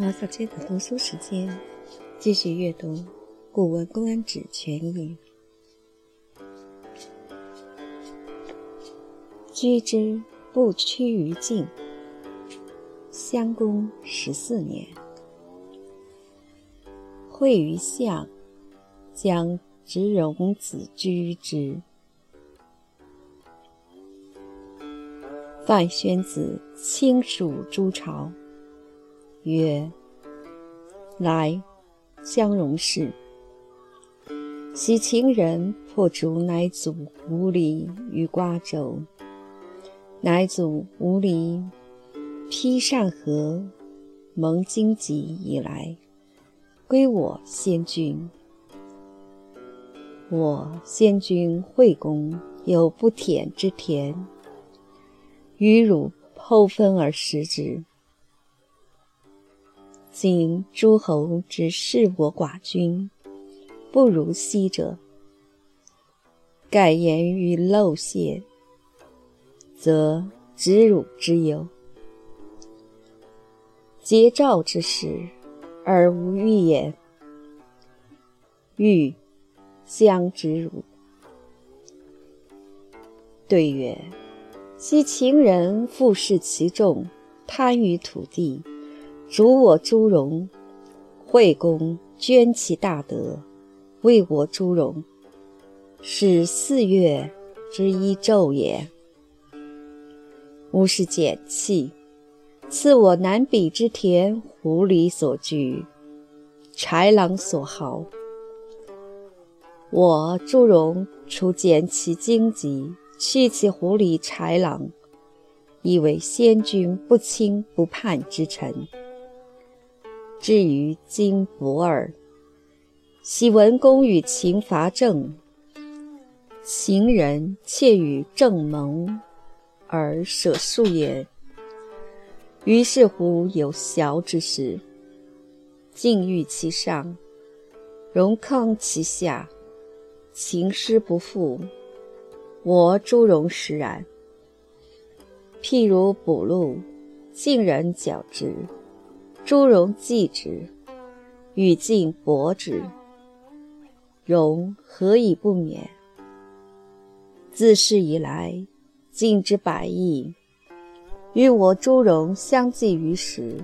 马小街的读书时间，继续阅读《古文公安指全译》。居之不趋于境。襄公十四年，会于相，将执戎子居之。范宣子亲属诸朝，曰：“来，相容氏。昔秦人破竹乃祖无离于瓜州，乃祖无离。”披善河，蒙荆棘以来，归我先君。我先君惠公有不舔之田，与汝剖分而食之。今诸侯之视我寡君，不如昔者，盖言于陋泄，则知汝之有。桀纣之事，而无欲也。欲将之汝。对曰：昔秦人富视其众，贪于土地，逐我诸戎。惠公捐其大德，为我诸戎，是四月之一昼也。吾是简气。赐我南鄙之田，狐狸所居，豺狼所好。我朱荣除减其荆棘，去其狐狸豺狼，以为先君不亲不叛之臣。至于今伯尔，昔文公与秦伐郑，秦人窃与郑盟，而舍数也。于是乎有淆之时，敬欲其上，荣康其下，秦师不复。我诸戎实然。譬如捕鹿，晋人矫之，诸戎忌之，与晋搏之，戎何以不免？自是以来，晋之百亿。与我诸戎相继于时，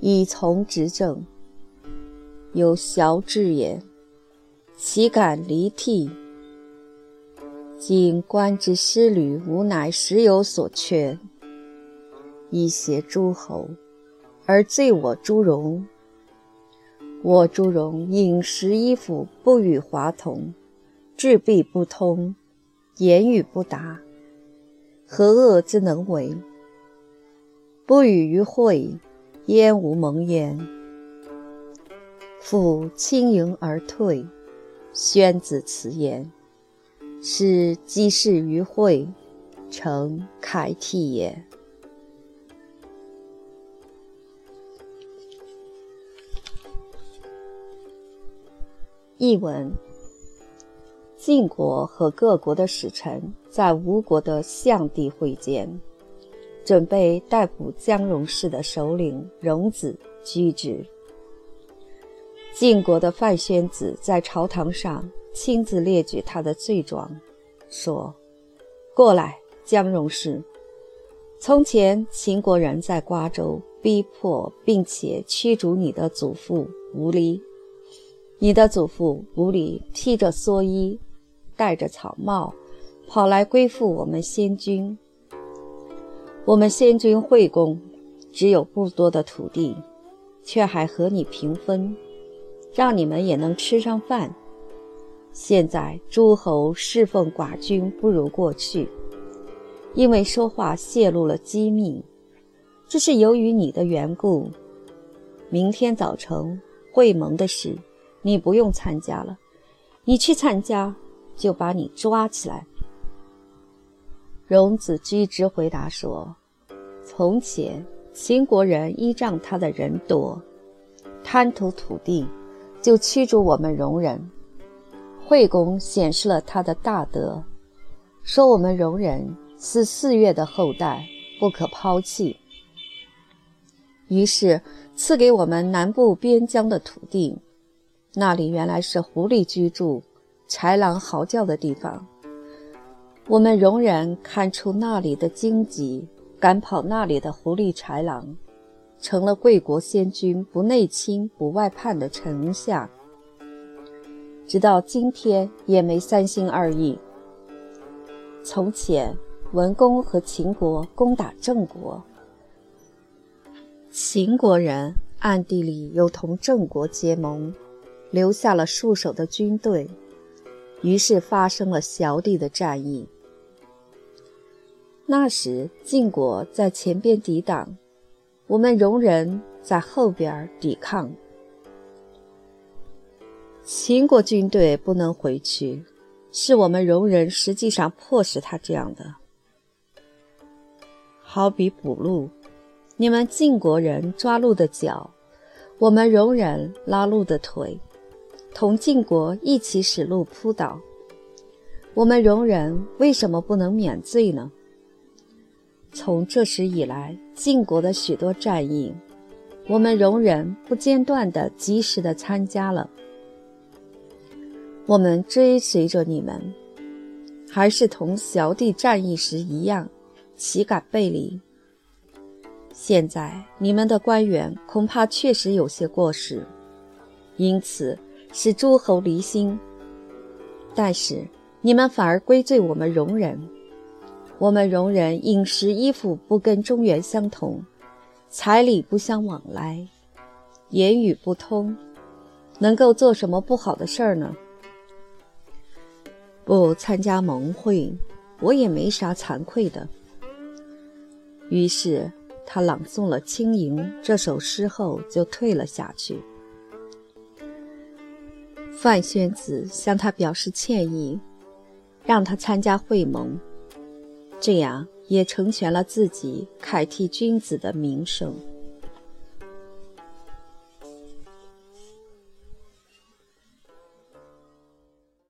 以从执政，有淆志也，岂敢离替？今官之失旅，吾乃时有所缺，以挟诸侯，而罪我诸戎。我诸戎饮食衣服不与华同，志必不通，言语不达，何恶之能为？不与于会，焉无蒙焉？复轻盈而退。宣子辞言，是积事于会，成楷替也。译文：晋国和各国的使臣在吴国的相地会见。准备逮捕姜戎氏的首领荣子居之。晋国的范宣子在朝堂上亲自列举他的罪状，说：“过来，姜戎氏。从前秦国人在瓜州逼迫并且驱逐你的祖父吴离，你的祖父吴离披着蓑衣，戴着草帽，跑来归附我们先君。”我们先君惠公只有不多的土地，却还和你平分，让你们也能吃上饭。现在诸侯侍奉寡君不如过去，因为说话泄露了机密，这是由于你的缘故。明天早晨会盟的事，你不用参加了，你去参加就把你抓起来。荣子居之回答说：“从前秦国人依仗他的人多，贪图土地，就驱逐我们戎人。惠公显示了他的大德，说我们戎人是四月的后代，不可抛弃。于是赐给我们南部边疆的土地，那里原来是狐狸居住、豺狼嚎叫的地方。我们仍然看出那里的荆棘，赶跑那里的狐狸豺狼，成了贵国先君不内侵不外叛的丞相。直到今天也没三心二意。从前文公和秦国攻打郑国，秦国人暗地里又同郑国结盟，留下了戍守的军队，于是发生了小地的战役。那时晋国在前边抵挡，我们戎人在后边抵抗。秦国军队不能回去，是我们戎人实际上迫使他这样的。好比捕鹿，你们晋国人抓鹿的脚，我们戎人拉鹿的腿，同晋国一起使路扑倒。我们戎人为什么不能免罪呢？从这时以来，晋国的许多战役，我们戎人不间断的、及时的参加了。我们追随着你们，还是同小弟战役时一样，岂敢背离？现在你们的官员恐怕确实有些过失，因此使诸侯离心。但是你们反而归罪我们戎人。我们戎人饮食衣服不跟中原相同，彩礼不相往来，言语不通，能够做什么不好的事儿呢？不参加盟会，我也没啥惭愧的。于是他朗诵了《轻盈》这首诗后，就退了下去。范宣子向他表示歉意，让他参加会盟。这样也成全了自己，凯替君子的名声。